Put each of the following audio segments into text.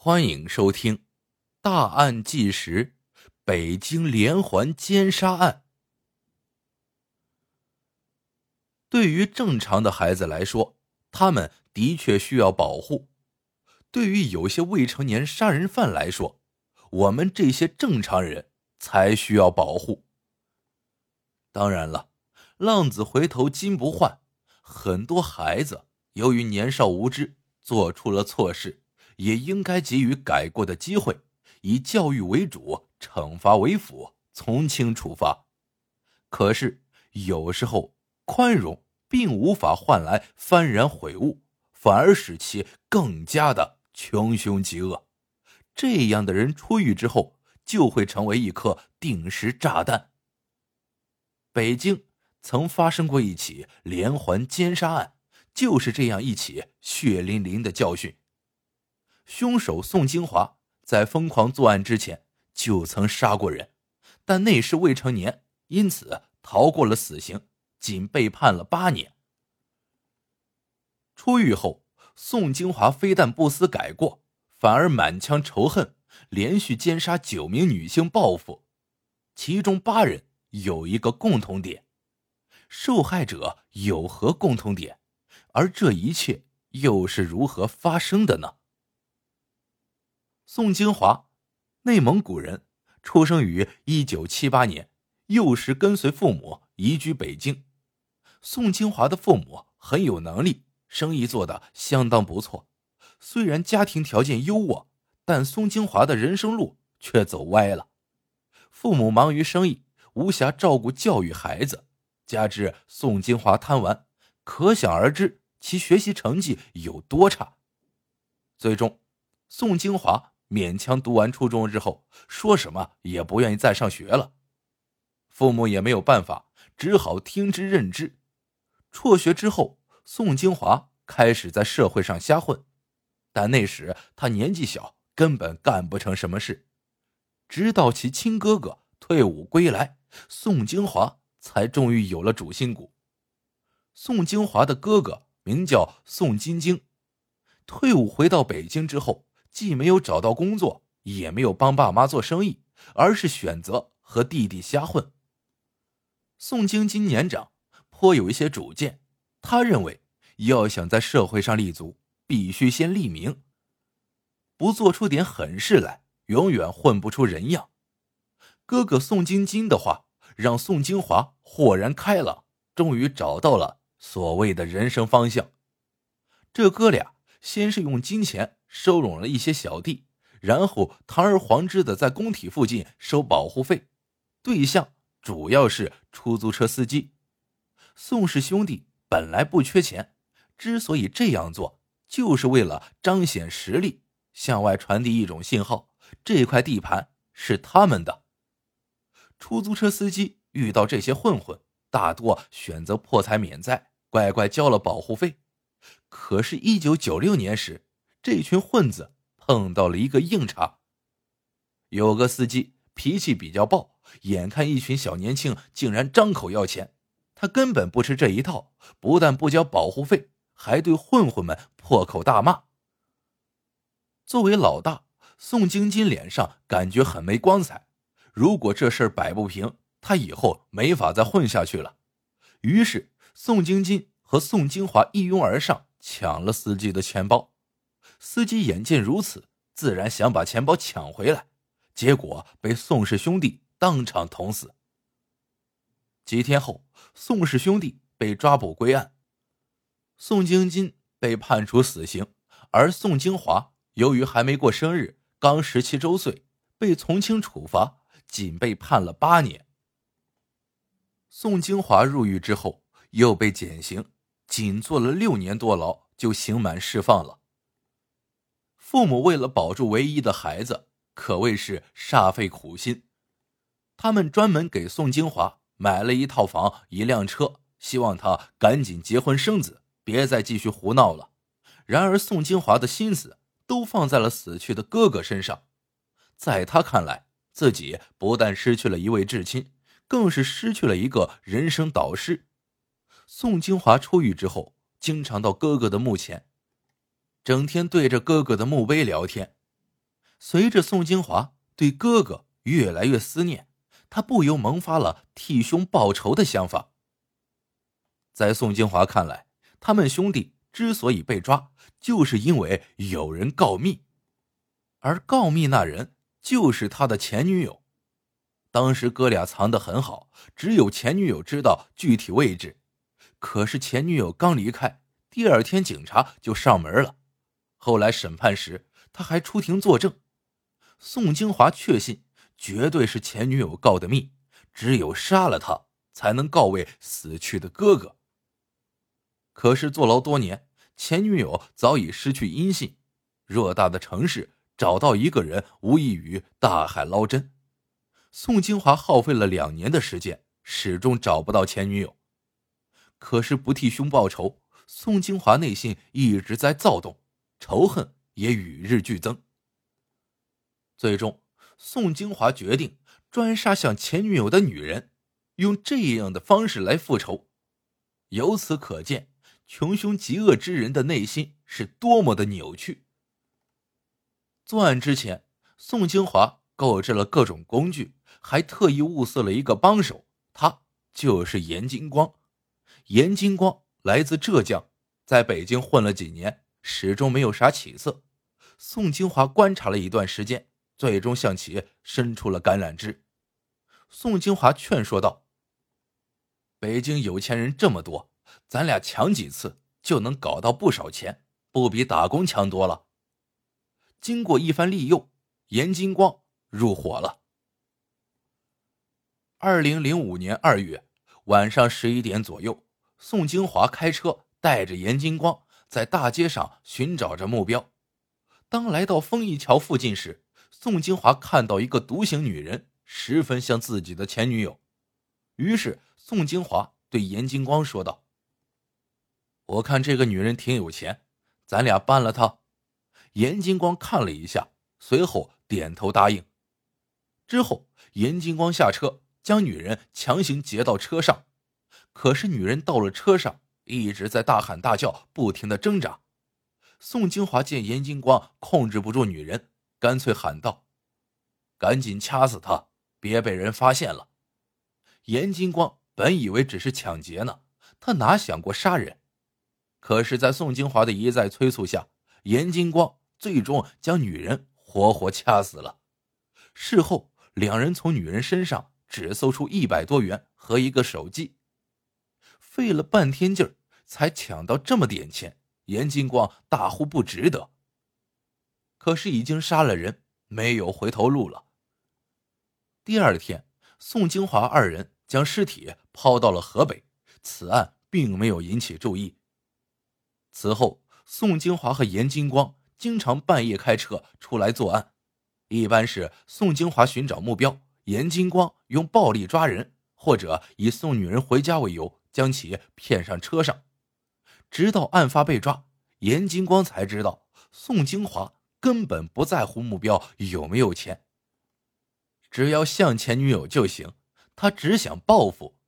欢迎收听《大案纪实：北京连环奸杀案》。对于正常的孩子来说，他们的确需要保护；对于有些未成年杀人犯来说，我们这些正常人才需要保护。当然了，浪子回头金不换，很多孩子由于年少无知，做出了错事。也应该给予改过的机会，以教育为主，惩罚为辅，从轻处罚。可是有时候宽容并无法换来幡然悔悟，反而使其更加的穷凶极恶。这样的人出狱之后，就会成为一颗定时炸弹。北京曾发生过一起连环奸杀案，就是这样一起血淋淋的教训。凶手宋金华在疯狂作案之前就曾杀过人，但那时未成年，因此逃过了死刑，仅被判了八年。出狱后，宋金华非但不思改过，反而满腔仇恨，连续奸杀九名女性报复。其中八人有一个共同点，受害者有何共同点？而这一切又是如何发生的呢？宋金华，内蒙古人，出生于一九七八年，幼时跟随父母移居北京。宋金华的父母很有能力，生意做得相当不错。虽然家庭条件优渥，但宋金华的人生路却走歪了。父母忙于生意，无暇照顾教育孩子，加之宋金华贪玩，可想而知其学习成绩有多差。最终，宋金华。勉强读完初中之后，说什么也不愿意再上学了。父母也没有办法，只好听之任之。辍学之后，宋金华开始在社会上瞎混，但那时他年纪小，根本干不成什么事。直到其亲哥哥退伍归来，宋金华才终于有了主心骨。宋金华的哥哥名叫宋金京，退伍回到北京之后。既没有找到工作，也没有帮爸妈做生意，而是选择和弟弟瞎混。宋晶晶年长，颇有一些主见。他认为，要想在社会上立足，必须先立名。不做出点狠事来，永远混不出人样。哥哥宋晶晶的话，让宋金华豁然开朗，终于找到了所谓的人生方向。这哥俩先是用金钱。收拢了一些小弟，然后堂而皇之的在工体附近收保护费，对象主要是出租车司机。宋氏兄弟本来不缺钱，之所以这样做，就是为了彰显实力，向外传递一种信号：这块地盘是他们的。出租车司机遇到这些混混，大多选择破财免灾，乖乖交了保护费。可是，一九九六年时。这群混子碰到了一个硬茬。有个司机脾气比较暴，眼看一群小年轻竟然张口要钱，他根本不吃这一套，不但不交保护费，还对混混们破口大骂。作为老大，宋晶晶脸上感觉很没光彩。如果这事摆不平，他以后没法再混下去了。于是，宋晶晶和宋金华一拥而上，抢了司机的钱包。司机眼见如此，自然想把钱包抢回来，结果被宋氏兄弟当场捅死。几天后，宋氏兄弟被抓捕归案，宋京金被判处死刑，而宋金华由于还没过生日，刚十七周岁，被从轻处罚，仅被判了八年。宋金华入狱之后又被减刑，仅坐了六年多牢就刑满释放了。父母为了保住唯一的孩子，可谓是煞费苦心。他们专门给宋金华买了一套房、一辆车，希望他赶紧结婚生子，别再继续胡闹了。然而，宋金华的心思都放在了死去的哥哥身上。在他看来，自己不但失去了一位至亲，更是失去了一个人生导师。宋金华出狱之后，经常到哥哥的墓前。整天对着哥哥的墓碑聊天，随着宋金华对哥哥越来越思念，他不由萌发了替兄报仇的想法。在宋金华看来，他们兄弟之所以被抓，就是因为有人告密，而告密那人就是他的前女友。当时哥俩藏得很好，只有前女友知道具体位置。可是前女友刚离开，第二天警察就上门了。后来审判时，他还出庭作证。宋金华确信，绝对是前女友告的密，只有杀了他，才能告慰死去的哥哥。可是坐牢多年，前女友早已失去音信。偌大的城市，找到一个人，无异于大海捞针。宋金华耗费了两年的时间，始终找不到前女友。可是不替兄报仇，宋金华内心一直在躁动，仇恨也与日俱增。最终，宋金华决定专杀向前女友的女人，用这样的方式来复仇。由此可见，穷凶极恶之人的内心是多么的扭曲。作案之前，宋金华购置了各种工具，还特意物色了一个帮手，他就是严金光。严金光来自浙江，在北京混了几年，始终没有啥起色。宋金华观察了一段时间，最终向其伸出了橄榄枝。宋金华劝说道：“北京有钱人这么多，咱俩抢几次就能搞到不少钱，不比打工强多了。”经过一番利诱，严金光入伙了。二零零五年二月晚上十一点左右。宋金华开车带着严金光在大街上寻找着目标。当来到丰益桥附近时，宋金华看到一个独行女人，十分像自己的前女友。于是，宋金华对严金光说道：“我看这个女人挺有钱，咱俩办了她。”严金光看了一下，随后点头答应。之后，严金光下车，将女人强行劫到车上。可是女人到了车上，一直在大喊大叫，不停的挣扎。宋金华见严金光控制不住女人，干脆喊道：“赶紧掐死她，别被人发现了。”严金光本以为只是抢劫呢，他哪想过杀人？可是，在宋金华的一再催促下，严金光最终将女人活活掐死了。事后，两人从女人身上只搜出一百多元和一个手机。费了半天劲儿才抢到这么点钱，严金光大呼不值得。可是已经杀了人，没有回头路了。第二天，宋金华二人将尸体抛到了河北，此案并没有引起注意。此后，宋金华和严金光经常半夜开车出来作案，一般是宋金华寻找目标，严金光用暴力抓人，或者以送女人回家为由。将其骗上车上，直到案发被抓，严金光才知道宋金华根本不在乎目标有没有钱，只要像前女友就行，他只想报复。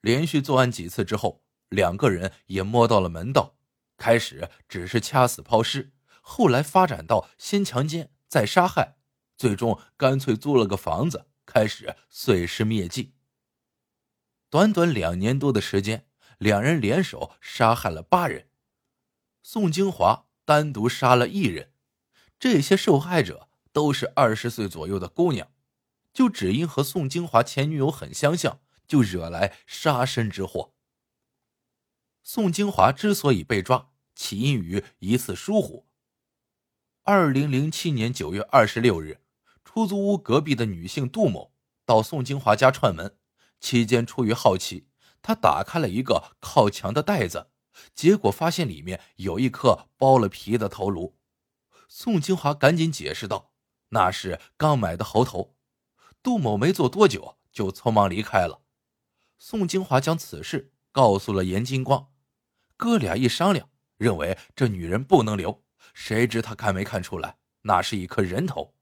连续作案几次之后，两个人也摸到了门道，开始只是掐死抛尸，后来发展到先强奸再杀害，最终干脆租了个房子，开始碎尸灭迹。短短两年多的时间，两人联手杀害了八人。宋金华单独杀了一人，这些受害者都是二十岁左右的姑娘，就只因和宋金华前女友很相像，就惹来杀身之祸。宋金华之所以被抓，起因于一次疏忽。二零零七年九月二十六日，出租屋隔壁的女性杜某到宋金华家串门。期间，出于好奇，他打开了一个靠墙的袋子，结果发现里面有一颗剥了皮的头颅。宋金华赶紧解释道：“那是刚买的猴头。”杜某没做多久就匆忙离开了。宋金华将此事告诉了严金光，哥俩一商量，认为这女人不能留。谁知他看没看出来，那是一颗人头。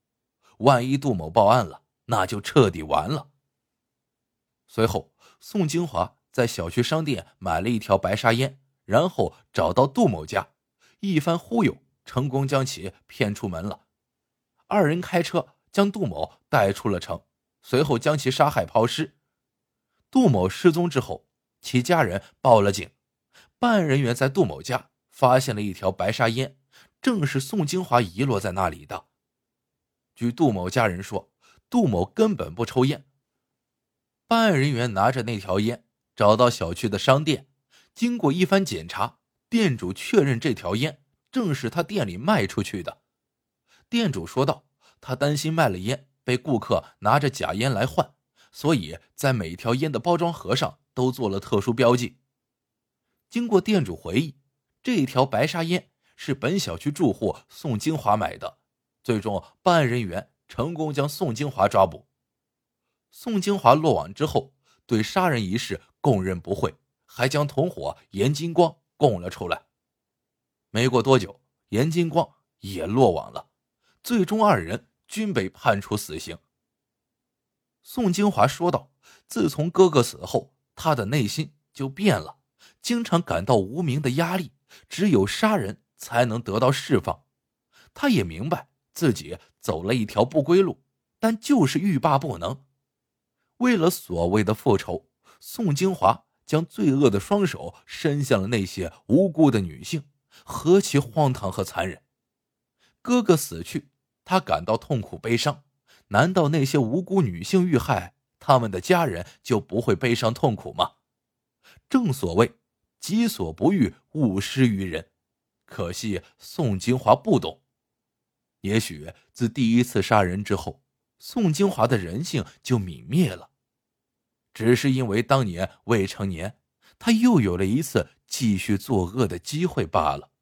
万一杜某报案了，那就彻底完了。随后，宋金华在小区商店买了一条白沙烟，然后找到杜某家，一番忽悠，成功将其骗出门了。二人开车将杜某带出了城，随后将其杀害抛尸。杜某失踪之后，其家人报了警。办案人员在杜某家发现了一条白沙烟，正是宋金华遗落在那里的。据杜某家人说，杜某根本不抽烟。办案人员拿着那条烟找到小区的商店，经过一番检查，店主确认这条烟正是他店里卖出去的。店主说道：“他担心卖了烟被顾客拿着假烟来换，所以在每条烟的包装盒上都做了特殊标记。”经过店主回忆，这条白沙烟是本小区住户宋金华买的。最终，办案人员成功将宋金华抓捕。宋金华落网之后，对杀人一事供认不讳，还将同伙严金光供了出来。没过多久，严金光也落网了。最终，二人均被判处死刑。宋金华说道：“自从哥哥死后，他的内心就变了。”经常感到无名的压力，只有杀人才能得到释放。他也明白自己走了一条不归路，但就是欲罢不能。为了所谓的复仇，宋金华将罪恶的双手伸向了那些无辜的女性，何其荒唐和残忍！哥哥死去，他感到痛苦悲伤。难道那些无辜女性遇害，他们的家人就不会悲伤痛苦吗？正所谓。己所不欲，勿施于人。可惜宋金华不懂。也许自第一次杀人之后，宋金华的人性就泯灭了。只是因为当年未成年，他又有了一次继续作恶的机会罢了。